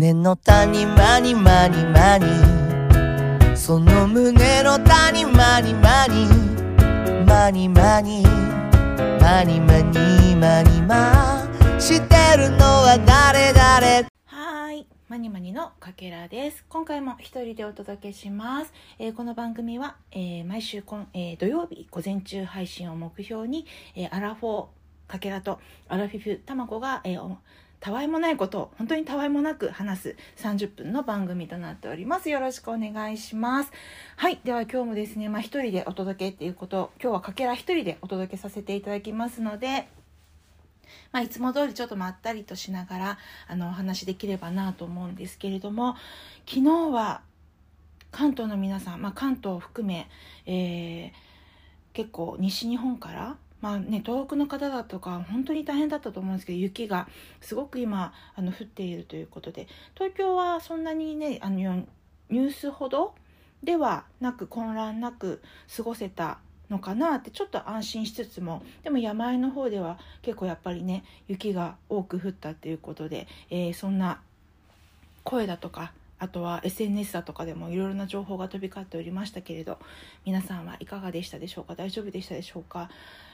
胸の谷間に間に間にその胸の谷間に間に間に間に間に間に間に間してるのは誰誰？はい。マニマニのかけらです。今回も一人でお届けします。えーこの番組は、えー毎週こん、えー土曜日午前中配信を目標に、えーアラフォーかけらとアラフィフたまこが、えーたわいもないことを本当にたわいもなく話す30分の番組となっております。よろしくお願いします。はい。では今日もですね、まあ一人でお届けっていうこと、今日はかけら一人でお届けさせていただきますので、まあ、いつも通りちょっとまったりとしながらあのお話できればなと思うんですけれども昨日は関東の皆さん、まあ、関東を含め、えー結構西日本から、まあね、東北の方だとか本当に大変だったと思うんですけど雪がすごく今あの降っているということで東京はそんなにねあのニュースほどではなく混乱なく過ごせたのかなってちょっと安心しつつもでも山あいの方では結構やっぱりね雪が多く降ったっていうことで、えーそんな声だとかあとは SNS だとかでもいろいろな情報が飛び交っておりましたけれど皆さんはいかがでしたでしょうか？大丈夫でしたでしょうか？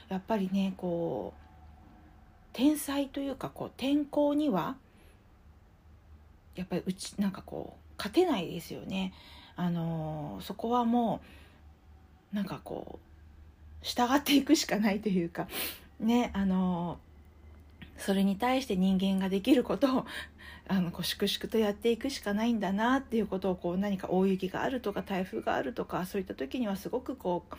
やっぱりねこう天災というかこう天候にはやっぱりうちなんかこう勝てないですよね。あのーそこはもうなんかこう従っていくしかないというか。ねあのそれに対して人間ができることを あのこう粛々とやっていくしかないんだなっていうことをこう何か大雪があるとか台風があるとかそういった時にはすごくこう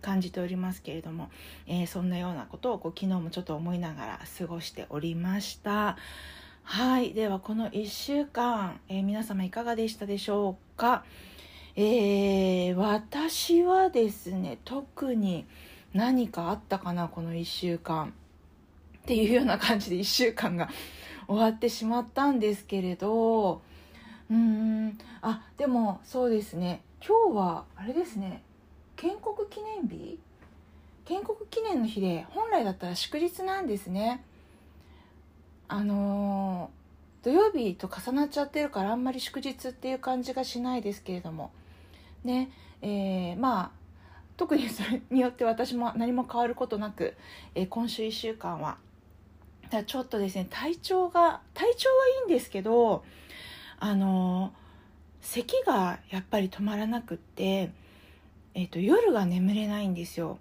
感じておりますけれども、えーそんなようなことをこう昨日もちょっと思いながら過ごしておりました。はい。ではこの1週間、えー皆様いかがでしたでしょうか？えー私はですね特に何かあったかなこの1週間。っていうような感じで1週間が終わってしまったんですけれどうーんあでもそうですね。今日はあれですね。建国記念日？建国記念の日で本来だったら祝日なんですね。あのー土曜日と重なっちゃってるからあんまり祝日っていう感じがしないですけれども。ねえーまあ特にそれによって私も何も変わることなく、えー今週1週間はだちょっとですね体調が体調はいいんですけどあの咳がやっぱり止まらなくって、えー、と夜が眠れないんですよ。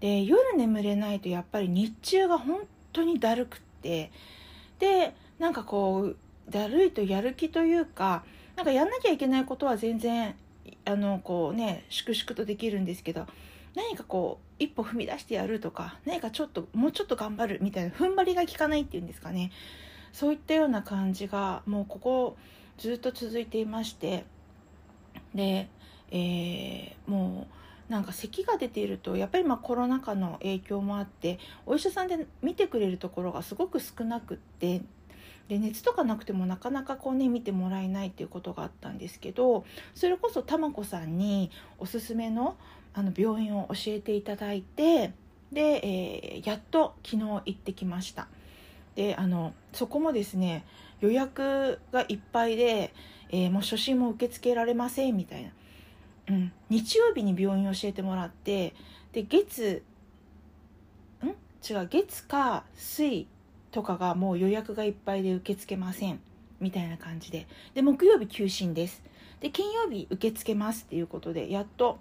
で夜眠れないとやっぱり日中が本当にだるくってでなんかこうだるいとやる気というかなんかやんなきゃいけないことは全然あのこうね粛々とできるんですけど何かこう一歩踏み出してやるとか何かちょっともうちょっと頑張るみたいな踏ん張りが効かないっていうんですかね。そういったような感じがもうここずっと続いていまして。で、えーもうなんか咳が出ているとやっぱりまあコロナ禍の影響もあってお医者さんで見てくれるところがすごく少なくってで熱とかなくてもなかなかこうね見てもらえないっていうことがあったんですけどそれこそたまこさんにおすすめのあの病院を教えていただいてで、えーやっと昨日行ってきました。であのそこもですね予約がいっぱいで、えーもう初診も受け付けられませんみたいな、うん、日曜日に病院を教えてもらってで月ん？違う月か水とかがもう予約がいっぱいで受け付けませんみたいな感じで。で木曜日休診です。で金曜日受け付けますっていうことでやっと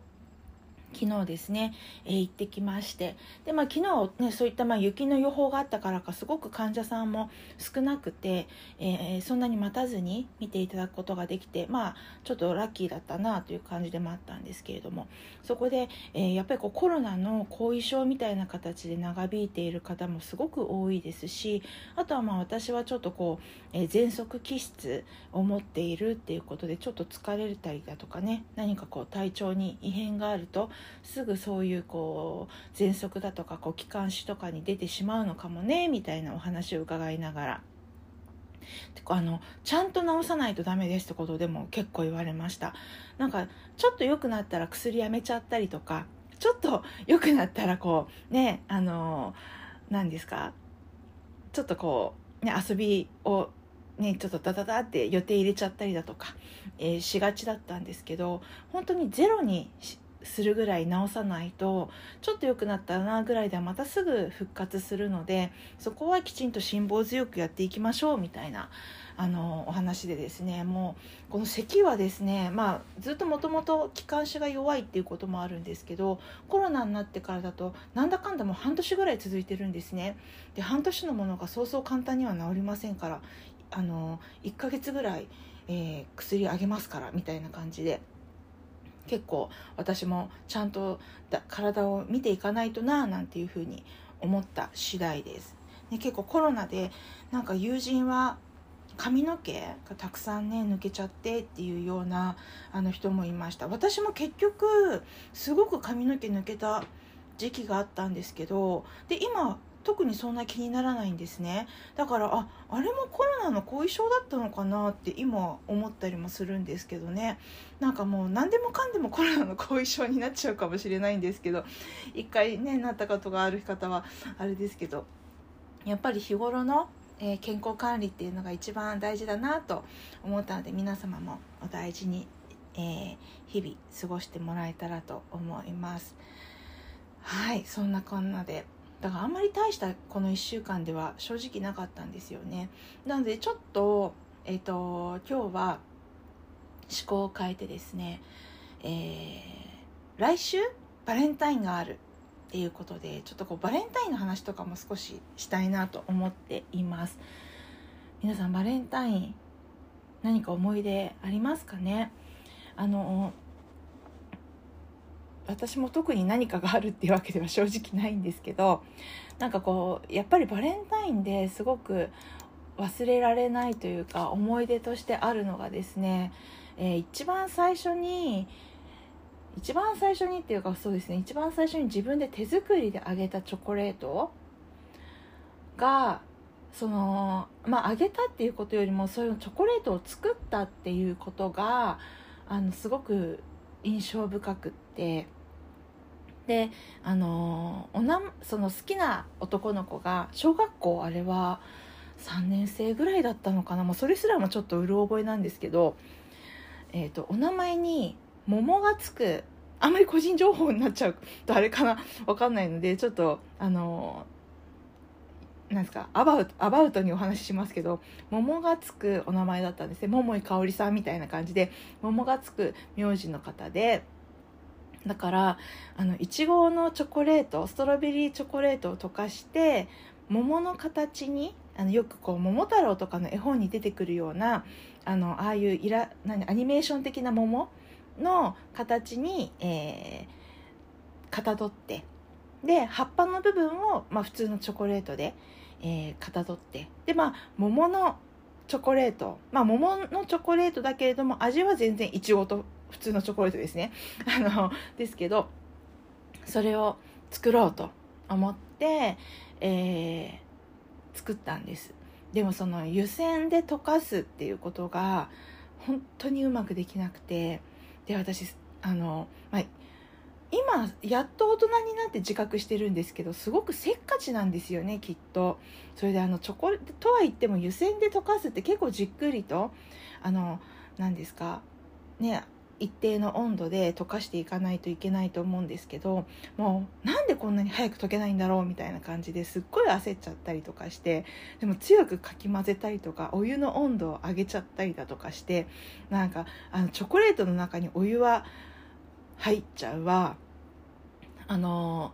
昨日ですね、えー行ってきましてで、まあ、昨日、ね、そういったまあ雪の予報があったからかすごく患者さんも少なくて、えーそんなに待たずに見ていただくことができてまあちょっとラッキーだったなという感じでもあったんですけれどもそこで、えーやっぱりこうコロナの後遺症みたいな形で長引いている方もすごく多いですしあとはまあ私はちょっとこう、えー喘息気質を持っているっていうことでちょっと疲れたりだとかね何かこう体調に異変があるとすぐそういうこう喘息だとかこう気管支とかに出てしまうのかもねみたいなお話を伺いながら。あのちゃんと治さないとダメですってことでも結構言われました。なんかちょっと良くなったら薬やめちゃったりとかちょっと良くなったらこうねあの何ですかちょっとこう、ね、遊びをねちょっとダダダって予定入れちゃったりだとか、えー、しがちだったんですけど本当にゼロにするぐらい直さないとちょっと良くなったなぐらいではまたすぐ復活するのでそこはきちんと辛抱強くやっていきましょうみたいなあのお話でですねもうこの咳はですね、まあ、ずっともともと気管支が弱いっていうこともあるんですけどコロナになってからだとなんだかんだもう半年ぐらい続いてるんですねで半年のものがそうそう簡単には治りませんからあの1ヶ月ぐらい、えー、薬あげますからみたいな感じで。結構私もちゃんと体を見ていかないとななんていうふうに思った次第です。ね、結構コロナでなんか友人は髪の毛がたくさんね抜けちゃってっていうようなあの人もいました私も結局すごく髪の毛抜けた時期があったんですけどで今特にそんな気にならないんですね。だからああれもコロナの後遺症だったのかなって今思ったりもするんですけどね。なんかもう何でもかんでもコロナの後遺症になっちゃうかもしれないんですけど一回ねなったことがある方はあれですけどやっぱり日頃のえ、健康管理っていうのが一番大事だなと思ったので皆様もお大事に、えー、日々過ごしてもらえたらと思います。はいそんなこんなで。だからあんまり大したこの1週間では正直なかったんですよね。なのでちょっとえっ、ー、と今日は思考を変えてですね、えー、来週バレンタインがあるっていうことでちょっとこうバレンタインの話とかも少ししたいなと思っています。皆さんバレンタイン何か思い出ありますかね？あの私も特に何かがあるっていうわけでは正直ないんですけどなんかこうやっぱりバレンタインですごく忘れられないというか思い出としてあるのがですね、えー、一番最初に一番最初にっていうかそうですね一番最初に自分で手作りであげたチョコレートがそのまああげたっていうことよりもそういうチョコレートを作ったっていうことがあのすごく印象深くってであのおなその好きな男の子が小学校あれは3年生ぐらいだったのかな。もうそれすらもちょっとうる覚えなんですけど、えーとお名前に桃がつくあんまり個人情報になっちゃうとあれかな。わかんないのでちょっとあのなんですかアバウトアバウトにお話ししますけど桃がつくお名前だったんですね。桃井かおりさんみたいな感じで桃がつく名字の方でだからあのいちごのチョコレートストロベリーチョコレートを溶かして桃の形にあのよくこう桃太郎とかの絵本に出てくるようなあのああいうイラ何アニメーション的な桃の形に、えー、かたどってで葉っぱの部分を、まあ、普通のチョコレートで、えー、かたどってでまあ桃のチョコレートまあ桃のチョコレートだけれども味は全然いちごと普通のチョコレートですね。あのですけどそれを作ろうと思って、えー、作ったんです。でもその湯煎で溶かすっていうことが本当にうまくできなくてで私あの、まあ、今やっと大人になって自覚してるんですけどすごくせっかちなんですよねきっと。それであのチョコレートとは言っても湯煎で溶かすって結構じっくりとあの何ですかね一定の温度で溶かしていかないといけないと思うんですけどもうなんでこんなに早く溶けないんだろうみたいな感じですっごい焦っちゃったりとかしてでも強くかき混ぜたりとかお湯の温度を上げちゃったりだとかしてなんかあのチョコレートの中にお湯は入っちゃうわ。あの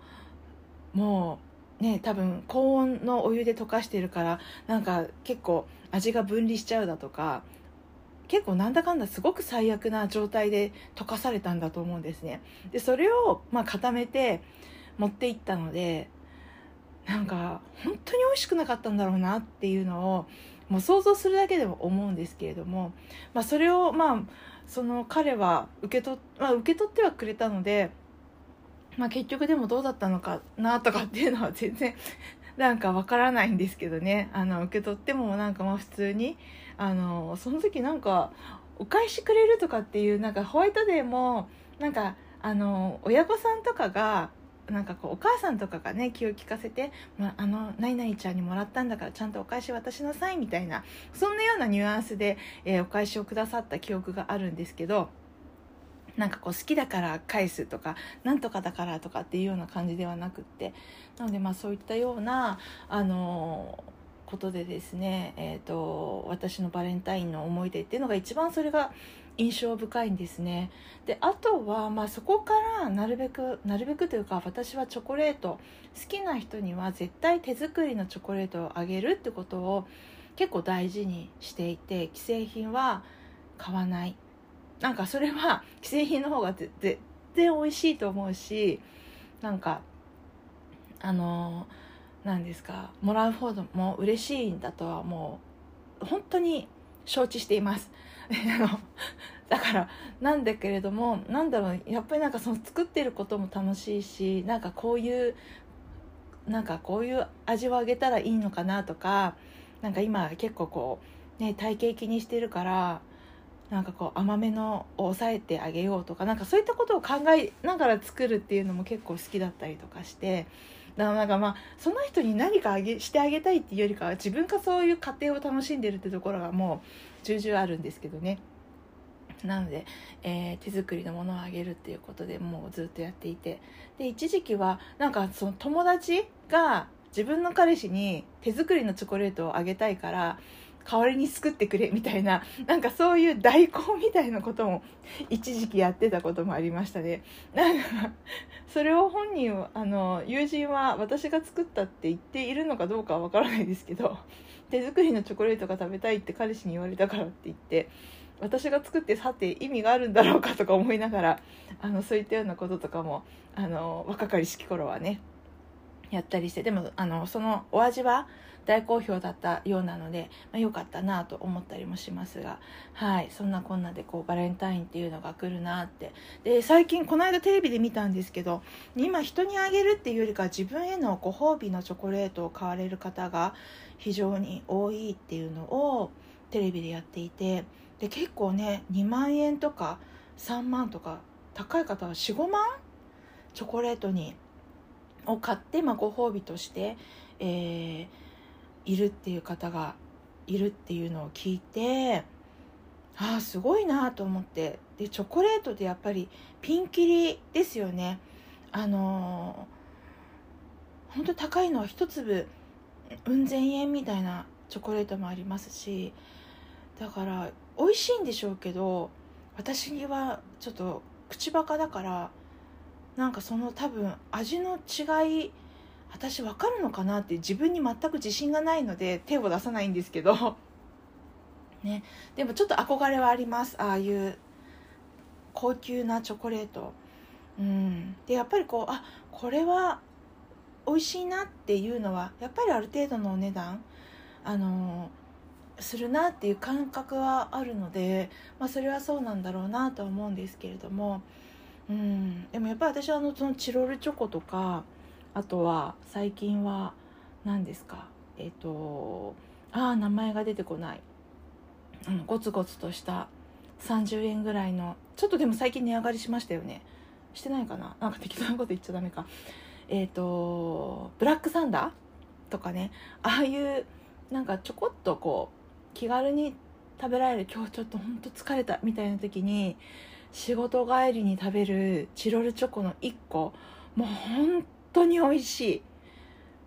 もうね多分高温のお湯で溶かしてるからなんか結構味が分離しちゃうだとか結構なんだかんだすごく最悪な状態で溶かされたんだと思うんですね。でそれをまあ固めて持っていったのでなんか本当に美味しくなかったんだろうなっていうのをもう想像するだけでも思うんですけれども、まあ、それをまあその彼は受け取,、まあ、受け取ってはくれたので、まあ、結局でもどうだったのかなとかっていうのは全然なんかわからないんですけどね。あの受け取ってもなんかまあ普通にあのその時なんかお返しくれるとかっていうなんかホワイトデーもなんかあの親御さんとかがなんかこうお母さんとかがね気を利かせて、まあ、あの何々ちゃんにもらったんだからちゃんとお返し渡しなさいみたいなそんなようなニュアンスで、えー、お返しをくださった記憶があるんですけどなんかこう好きだから返すとかなんとかだからとかっていうような感じではなくって。なのでまあそういったようなあのことでですね、えーと、私のバレンタインの思い出っていうのが一番それが印象深いんですね。であとは、まあ、そこからなるべくなるべくというか私はチョコレート好きな人には絶対手作りのチョコレートをあげるってことを結構大事にしていて既製品は買わない。なんかそれは既製品の方が全然美味しいと思うしなんかあの何ですか？もらう方も嬉しいんだとはもう本当に承知しています。だからなんだけれどもなんだろうやっぱりなんかその作ってることも楽しいしなんかこういうなんかこういう味をあげたらいいのかなとかなんか今結構こうね体型気にしてるからなんかこう甘めのを抑えてあげようとかなんかそういったことを考えながら作るっていうのも結構好きだったりとかしてだからなんかまあその人に何かあげしてあげたいっていうよりかは自分がそういう過程を楽しんでるってところがもう重々あるんですけどね。なので、えー、手作りのものをあげるっていうことでもうずっとやっていて。で一時期はなんかその友達が自分の彼氏に手作りのチョコレートをあげたいから代わりに作ってくれみたいななんかそういう代行みたいなことも一時期やってたこともありましたね。なんかそれを本人はあの友人は私が作ったって言っているのかどうかはわからないですけど手作りのチョコレートが食べたいって彼氏に言われたからって言って私が作ってさて意味があるんだろうかとか思いながらあのそういったようなこととかもあの若かりしき頃はねやったりしてでもあのそのお味は大好評だったようなので、まあ、よかったなと思ったりもしますが、はい、そんなこんなでこうバレンタインっていうのが来るなって。で最近この間テレビで見たんですけど今人にあげるっていうよりか自分へのご褒美のチョコレートを買われる方が非常に多いっていうのをテレビでやっていてで結構ね2万円とか3万とか高い方は45万チョコレートにを買って、まあ、ご褒美として、えーいるっていう方がいるっていうのを聞いてああすごいなと思って。でチョコレートでやっぱりピンキリですよね。あのー、本当高いのは一粒うん千円みたいなチョコレートもありますしだから美味しいんでしょうけど私にはちょっと口バカだからなんかその多分味の違い私分かるのかなって自分に全く自信がないので手を出さないんですけど。ね。でもちょっと憧れはあります。ああいう高級なチョコレート。うん。でやっぱりこうあこれは美味しいなっていうのはやっぱりある程度のお値段あのするなっていう感覚はあるので、まあ、それはそうなんだろうなとは思うんですけれども。うん。でもやっぱり私はあのそのチロルチョコとかあとは最近は何ですか？えっ、ー、とああ名前が出てこない。あのゴツゴツとした30円ぐらいのちょっとでも最近値上がりしましたよね。してないかな？なんか適当なこと言っちゃダメか。えっ、ー、とブラックサンダーとかね。ああいうなんかちょこっとこう気軽に食べられる今日ちょっとほんと疲れたみたいな時に仕事帰りに食べるチロルチョコの1個。もう本当に美味し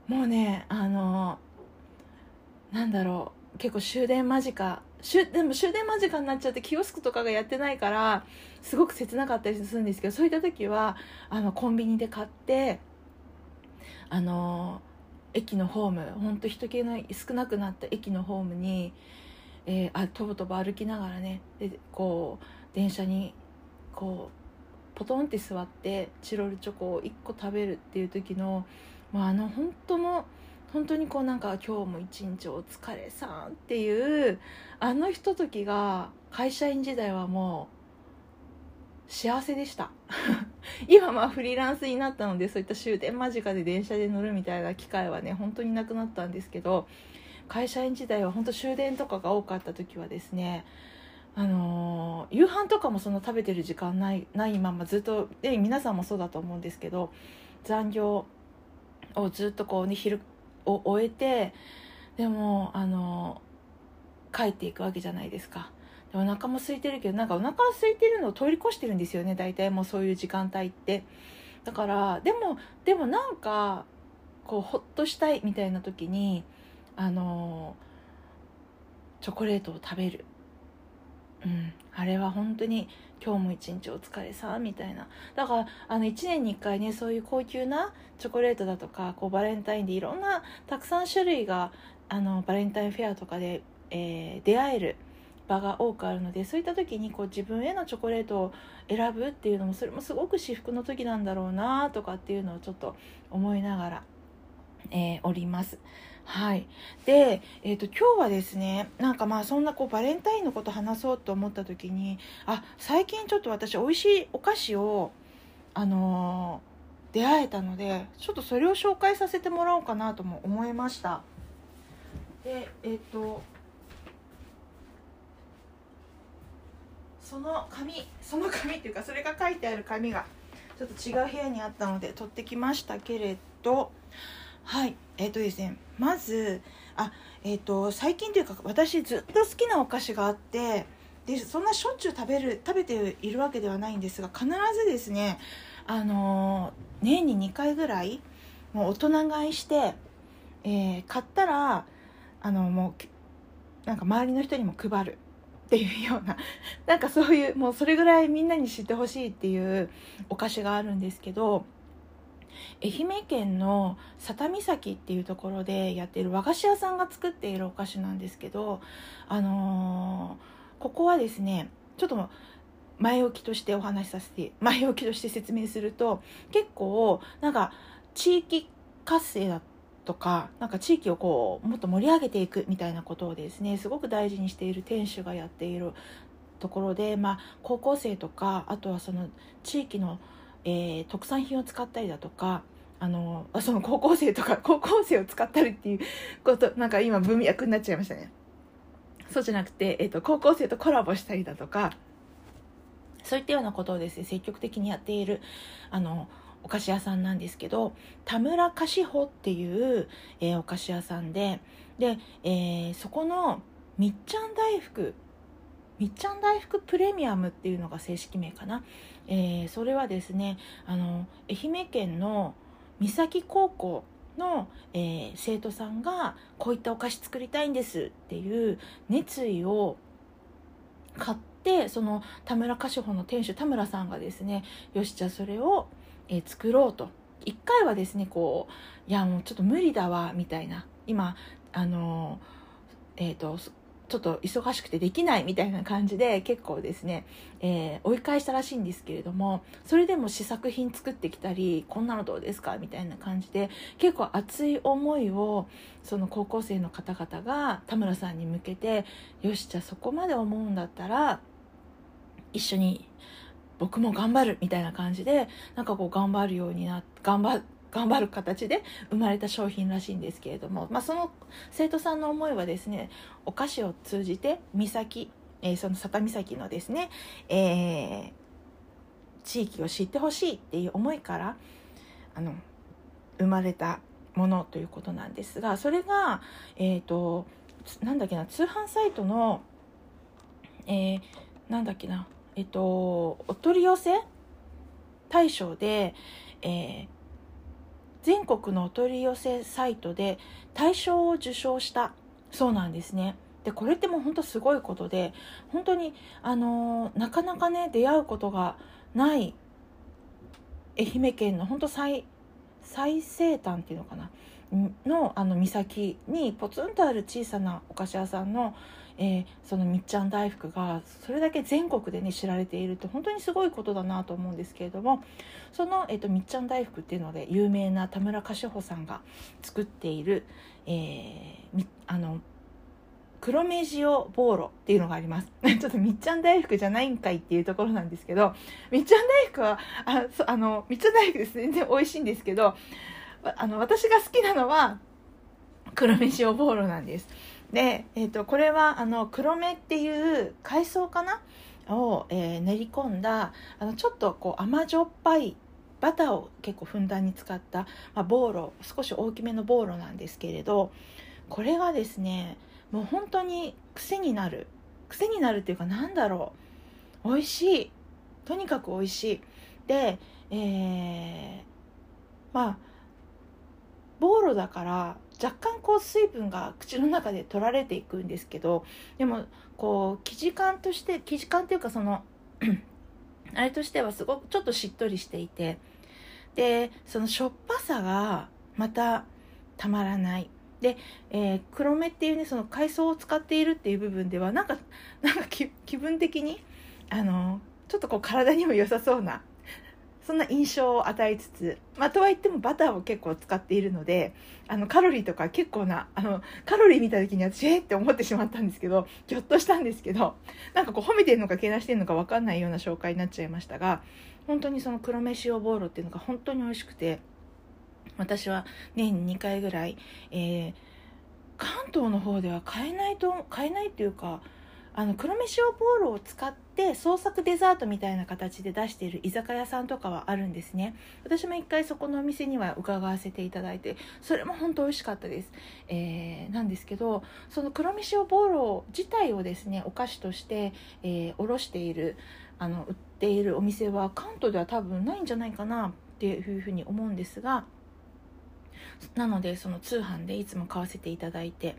い。もうねあのなんだろう。結構終電間近。でも終電間近になっちゃってキオスクとかがやってないからすごく切なかったりするんですけどそういった時はあのコンビニで買ってあの駅のホームほんと人気の少なくなった駅のホームに、えー、あとぼとぼ歩きながらねでこう電車にこうポトンって座ってチロルチョコを1個食べるっていう時の、まあ、あの本当の本当にこうなんか今日も一日お疲れさんっていうあのひとときが会社員時代はもう幸せでした。今まあフリーランスになったのでそういった終電間近で電車で乗るみたいな機会はね本当になくなったんですけど会社員時代は本当終電とかが多かった時はですねあの夕飯とかもその食べてる時間ないないままずっとで皆さんもそうだと思うんですけど残業をずっとこうね昼を終えてでもあの帰っていくわけじゃないですか。でお腹も空いてるけどなんかお腹空いてるのを通り越してるんですよね大体。もうそういう時間帯って。だからでもでもなんかこうほっとしたいみたいな時にあのチョコレートを食べる。うんあれは本当に今日も一日お疲れさみたいなだからあの1年に1回ねそういう高級なチョコレートだとかこうバレンタインでいろんなたくさん種類があのバレンタインフェアとかで、えー、出会える場が多くあるのでそういった時にこう自分へのチョコレートを選ぶっていうのもそれもすごく至福の時なんだろうなとかっていうのをちょっと思いながら、えー、おります。はい、で、えーと、今日はですねなんかまあそんなこうバレンタインのこと話そうと思った時にあ最近ちょっと私美味しいお菓子をあのー、出会えたのでちょっとそれを紹介させてもらおうかなとも思いました。でえっ、ー、とその紙その紙っていうかそれが書いてある紙がちょっと違う部屋にあったので取ってきましたけれどはい。えっ、ー、とですねまずあえっ、ー、と最近というか私ずっと好きなお菓子があってでそんなしょっちゅう食べる食べているわけではないんですが必ずですねあの年に2回ぐらいもう大人買いして、えー、買ったらあのもうなんか周りの人にも配る。っていうようななんかそういうもうそれぐらいみんなに知ってほしいっていうお菓子があるんですけど愛媛県の佐多岬っていうところでやっている和菓子屋さんが作っているお菓子なんですけど、あのー、ここはですねちょっと前置きとしてお話しさせて 前置きとして説明すると結構なんか地域活性だとかなんか地域をこうもっと盛り上げていくみたいなことをですねすごく大事にしている店主がやっているところで、まあ、高校生とかあとはその地域のえー、特産品を使ったりだとかあのあその高校生とか 高校生を使ったりっていうことなんか今文脈になっちゃいましたね。そうじゃなくて、えーと、高校生とコラボしたりだとかそういったようなことをですね積極的にやっているあのお菓子屋さんなんですけど田村菓子舗っていう、えー、お菓子屋さんでで、えー、そこのみっちゃん大福みっちゃん大福プレミアムっていうのが正式名かな、えー、それはですねあの愛媛県の三崎高校の、えー、生徒さんがこういったお菓子作りたいんですっていう熱意を買ってその田村菓子舗の店主田村さんがですねよしじゃあそれを、えー、作ろうと。一回はですねこういやもうちょっと無理だわみたいな。今あのえーとちょっと忙しくてできないみたいな感じで結構ですね、えー、追い返したらしいんですけれどもそれでも試作品作ってきたりこんなのどうですかみたいな感じで結構熱い思いをその高校生の方々が田村さんに向けてよしじゃあそこまで思うんだったら一緒に僕も頑張るみたいな感じでなんかこう頑張るようになって頑張って頑張る形で生まれた商品らしいんですけれども、まあ、その生徒さんの思いはですねお菓子を通じて岬、えー、その佐多岬のですね、えー、地域を知ってほしいっていう思いからあの生まれたものということなんですがそれが、えーと、なんだっけな通販サイトの、えー、なんだっけなえっ、とお取り寄せ大賞で、えー、全国のお取り寄せサイトで大賞を受賞したそうなんですね。でこれってもう本当すごいことで本当にあのなかなかね出会うことがない愛媛県の本当最最西端っていうのかな？のあの岬にポツンとある小さなお菓子屋さんのえー、そのみっちゃん大福がそれだけ全国でね知られているって本当にすごいことだなと思うんですけれどもその、えーと、みっちゃん大福っていうので有名な田村菓子穂さんが作っている、えー、あの黒目塩ボーロっていうのがあります。ちょっとみっちゃん大福じゃないんかいっていうところなんですけど、みっちゃん大福は、あ、そあの、みっちゃん大福です。全然美味しいんですけど、あの、私が好きなのは、黒目塩ボーロなんです。で、えーと、これはあの黒目っていう海藻かな？を、えー、練り込んだあのちょっとこう甘じょっぱいバターを結構ふんだんに使った、まあ、ボーロ少し大きめのボーロなんですけれどこれがですねもう本当に癖になる。癖になるっていうかなんだろう。美味しい。とにかく美味しい。で、えー、まあボーロだから若干こう水分が口の中で取られていくんですけどでもこう生地感として生地感っていうかその あれとしてはすごくちょっとしっとりしていてでそのしょっぱさがまたたまらない。で、えー、黒目っていうねその海藻を使っているっていう部分ではなんかなんか気分的にあのちょっとこう体にも良さそうなそんな印象を与えつつ、まあ、とはいってもバターを結構使っているのであのカロリーとか結構なあのカロリー見た時に私えって思ってしまったんですけどぎょっとしたんですけどなんかこう褒めてるのかけなしてるのか分かんないような紹介になっちゃいましたが本当にその黒飯塩ボーロっていうのが本当に美味しくて私は年2回ぐらい、えー、関東の方では買えないと買えないっていうかあの黒飯用ボールを使って創作デザートみたいな形で出している居酒屋さんとかはあるんですね。私も一回そこのお店には伺わせていただいてそれも本当美味しかったです、えー、なんですけどその黒飯用ボール自体をですねお菓子として、えー、おろしているあの売っているお店は関東では多分ないんじゃないかなっていうふうに思うんですがなのでその通販でいつも買わせていただいて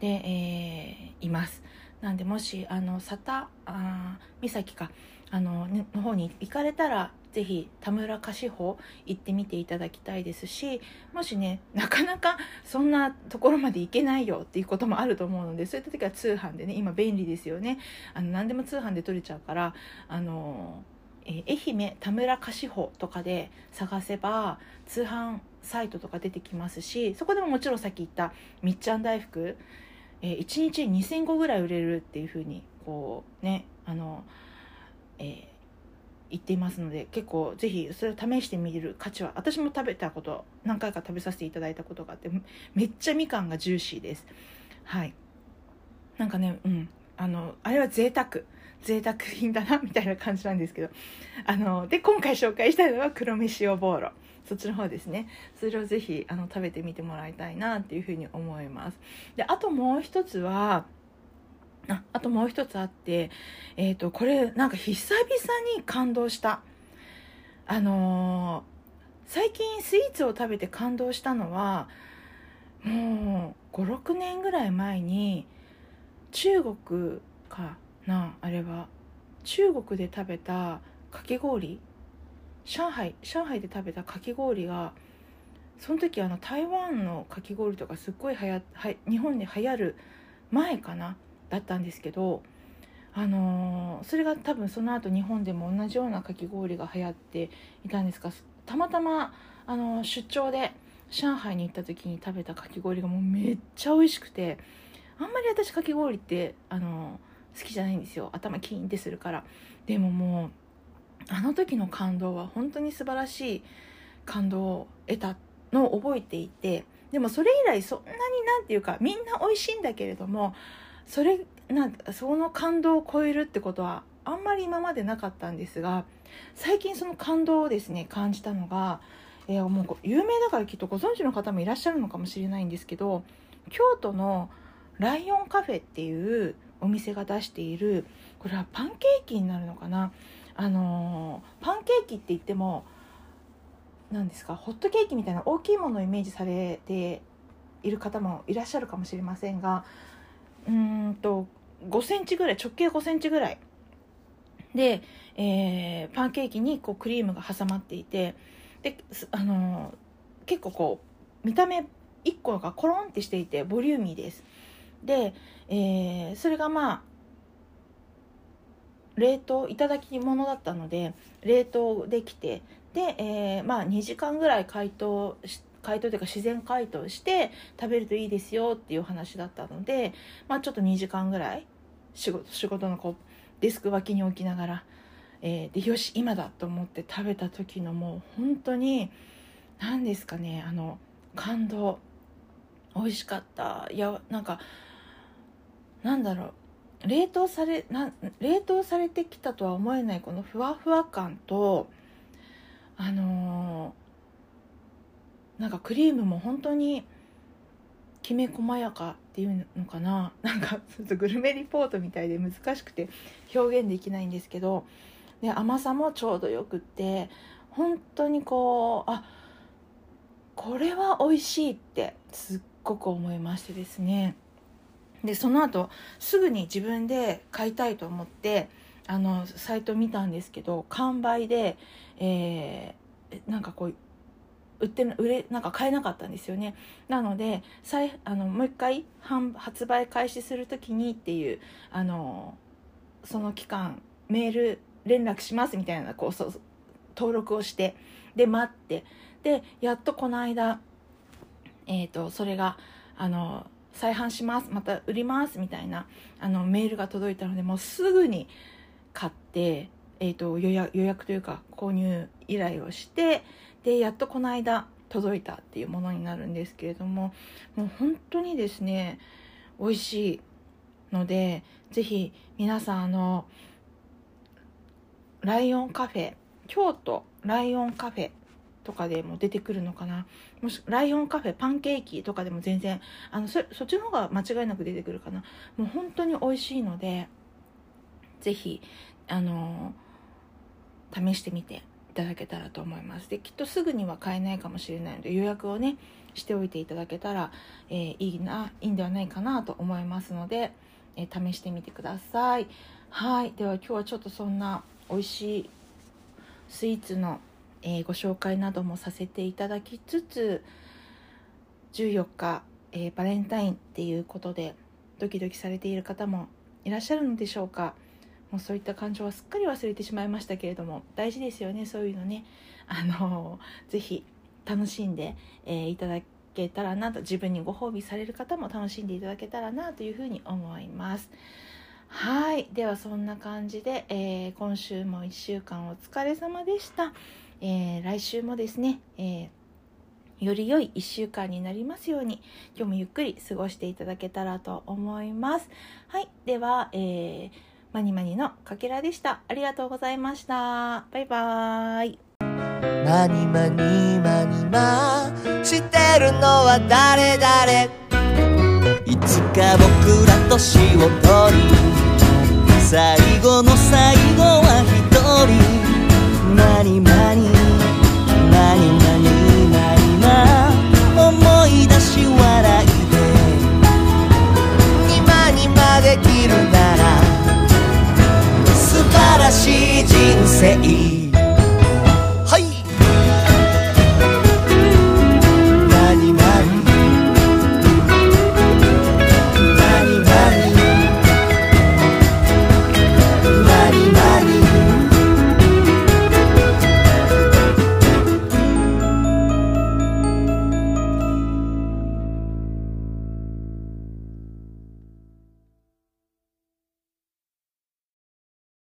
で、えー、います。なんでもしあの佐田あ岬かあの、ね、の方に行かれたらぜひ田村菓子舗行ってみていただきたいですしもしねなかなかそんなところまで行けないよっていうこともあると思うのでそういった時は通販でね今便利ですよね。あの何でも通販で取れちゃうからあの、え、愛媛田村菓子舗とかで探せば通販サイトとか出てきますしそこでももちろんさっき言ったみっちゃん大福えー、1日2,000個ぐらい売れるっていうふうにこうねあの、えー、言っていますので結構ぜひそれを試してみる価値は私も食べたこと何回か食べさせていただいたことがあってめっちゃみかんがジューシーです。はい。なんかねうん。あのあれは贅沢。贅沢品だなみたいな感じなんですけど。あので今回紹介したいのは黒飯塩ボーロ。そっちの方ですね。それをぜひあの食べてみてもらいたいなっていうふうに思います。であともう一つはああともう一つあってえっ、ー、とこれなんか久々に感動した。あのー、最近スイーツを食べて感動したのはもう56年ぐらい前に中国かなあれは中国で食べたかき氷。上海上海で食べたかき氷がその時あの台湾のかき氷とかすっごいはやは日本で流行る前かなだったんですけどあのー、それが多分その後日本でも同じようなかき氷が流行っていたんですがたまたま、あのー、出張で上海に行った時に食べたかき氷がもうめっちゃ美味しくてあんまり私かき氷って、あのー、好きじゃないんですよ。頭キーンってするから。でももうあの時の感動は本当に素晴らしい感動を得たのを覚えていて。でもそれ以来そんなになんていうかみんな美味しいんだけれどもそれなんその感動を超えるってことはあんまり今までなかったんですが最近その感動をですね感じたのが、えー、もう有名だからきっとご存知の方もいらっしゃるのかもしれないんですけど京都のライオンカフェっていうお店が出しているこれはパンケーキになるのかな？あのパンケーキって言っても何ですか？ホットケーキみたいな大きいものをイメージされている方もいらっしゃるかもしれませんがうんと5センチぐらい直径5センチぐらいで、えー、パンケーキにこうクリームが挟まっていてで、あの結構こう見た目1個がコロンってしていてボリューミーです。で、えー、それがまあ冷凍いただき物だったので冷凍できてで、えー、まあ2時間ぐらい解凍解凍というか自然解凍して食べるといいですよっていう話だったので、まあ、ちょっと2時間ぐらい仕事仕事のこうデスク脇に置きながら、えー、でよし今だと思って食べた時のもう本当に何ですかねあの感動。美味しかった。いやなんかなんだろう。冷凍されな冷凍されてきたとは思えないこのふわふわ感とあのーなんかクリームも本当にきめ細やかっていうのかな。なんかちょっとグルメリポートみたいで難しくて表現できないんですけどで甘さもちょうどよくって本当にこうあこれは美味しいってすっごく思いましてですね。でその後すぐに自分で買いたいと思ってあのサイト見たんですけど完売で、えーなんかこう売って売れなんか買えなかったんですよね。なので再あのもう一回販発売開始する時にっていうあのその期間メール連絡しますみたいなこうそう登録をしてで待って。でやっとこの間えっ、とそれがあの再販しますまた売りますみたいなあのメールが届いたのでもうすぐに買って、えー、と予約予約というか購入依頼をしてでやっとこの間届いたっていうものになるんですけれどももう本当にですね美味しいのでぜひ皆さんあのライオンカフェ京都ライオンカフェとかでも出てくるのかな。もしライオンカフェパンケーキとかでも全然あのそそっちの方が間違いなく出てくるかな。もう本当に美味しいのでぜひあの試してみていただけたらと思います。できっとすぐには買えないかもしれないので予約をねしておいていただけたら、えーいいないいんではないかなと思いますので、えー試してみてください。はい。では今日はちょっとそんな美味しいスイーツの、えーご紹介などもさせていただきつつ14日、えーバレンタインっていうことでドキドキされている方もいらっしゃるのでしょうか。もうそういった感情はすっかり忘れてしまいましたけれども大事ですよねそういうのね。あのぜひ楽しんで、えーいただけたらなと自分にご褒美される方も楽しんでいただけたらなというふうに思います。はい。ではそんな感じで、えー今週も1週間お疲れ様でした、えー来週もですね、えーより良い1週間になりますように今日もゆっくり過ごしていただけたらと思います。はいでは、えーマニマニのかけらでした。ありがとうございました。バイバーイ。マニマニマニマしてるのは誰誰？いつか僕ら年を取り最後の最後はできるなら素晴らしい人生。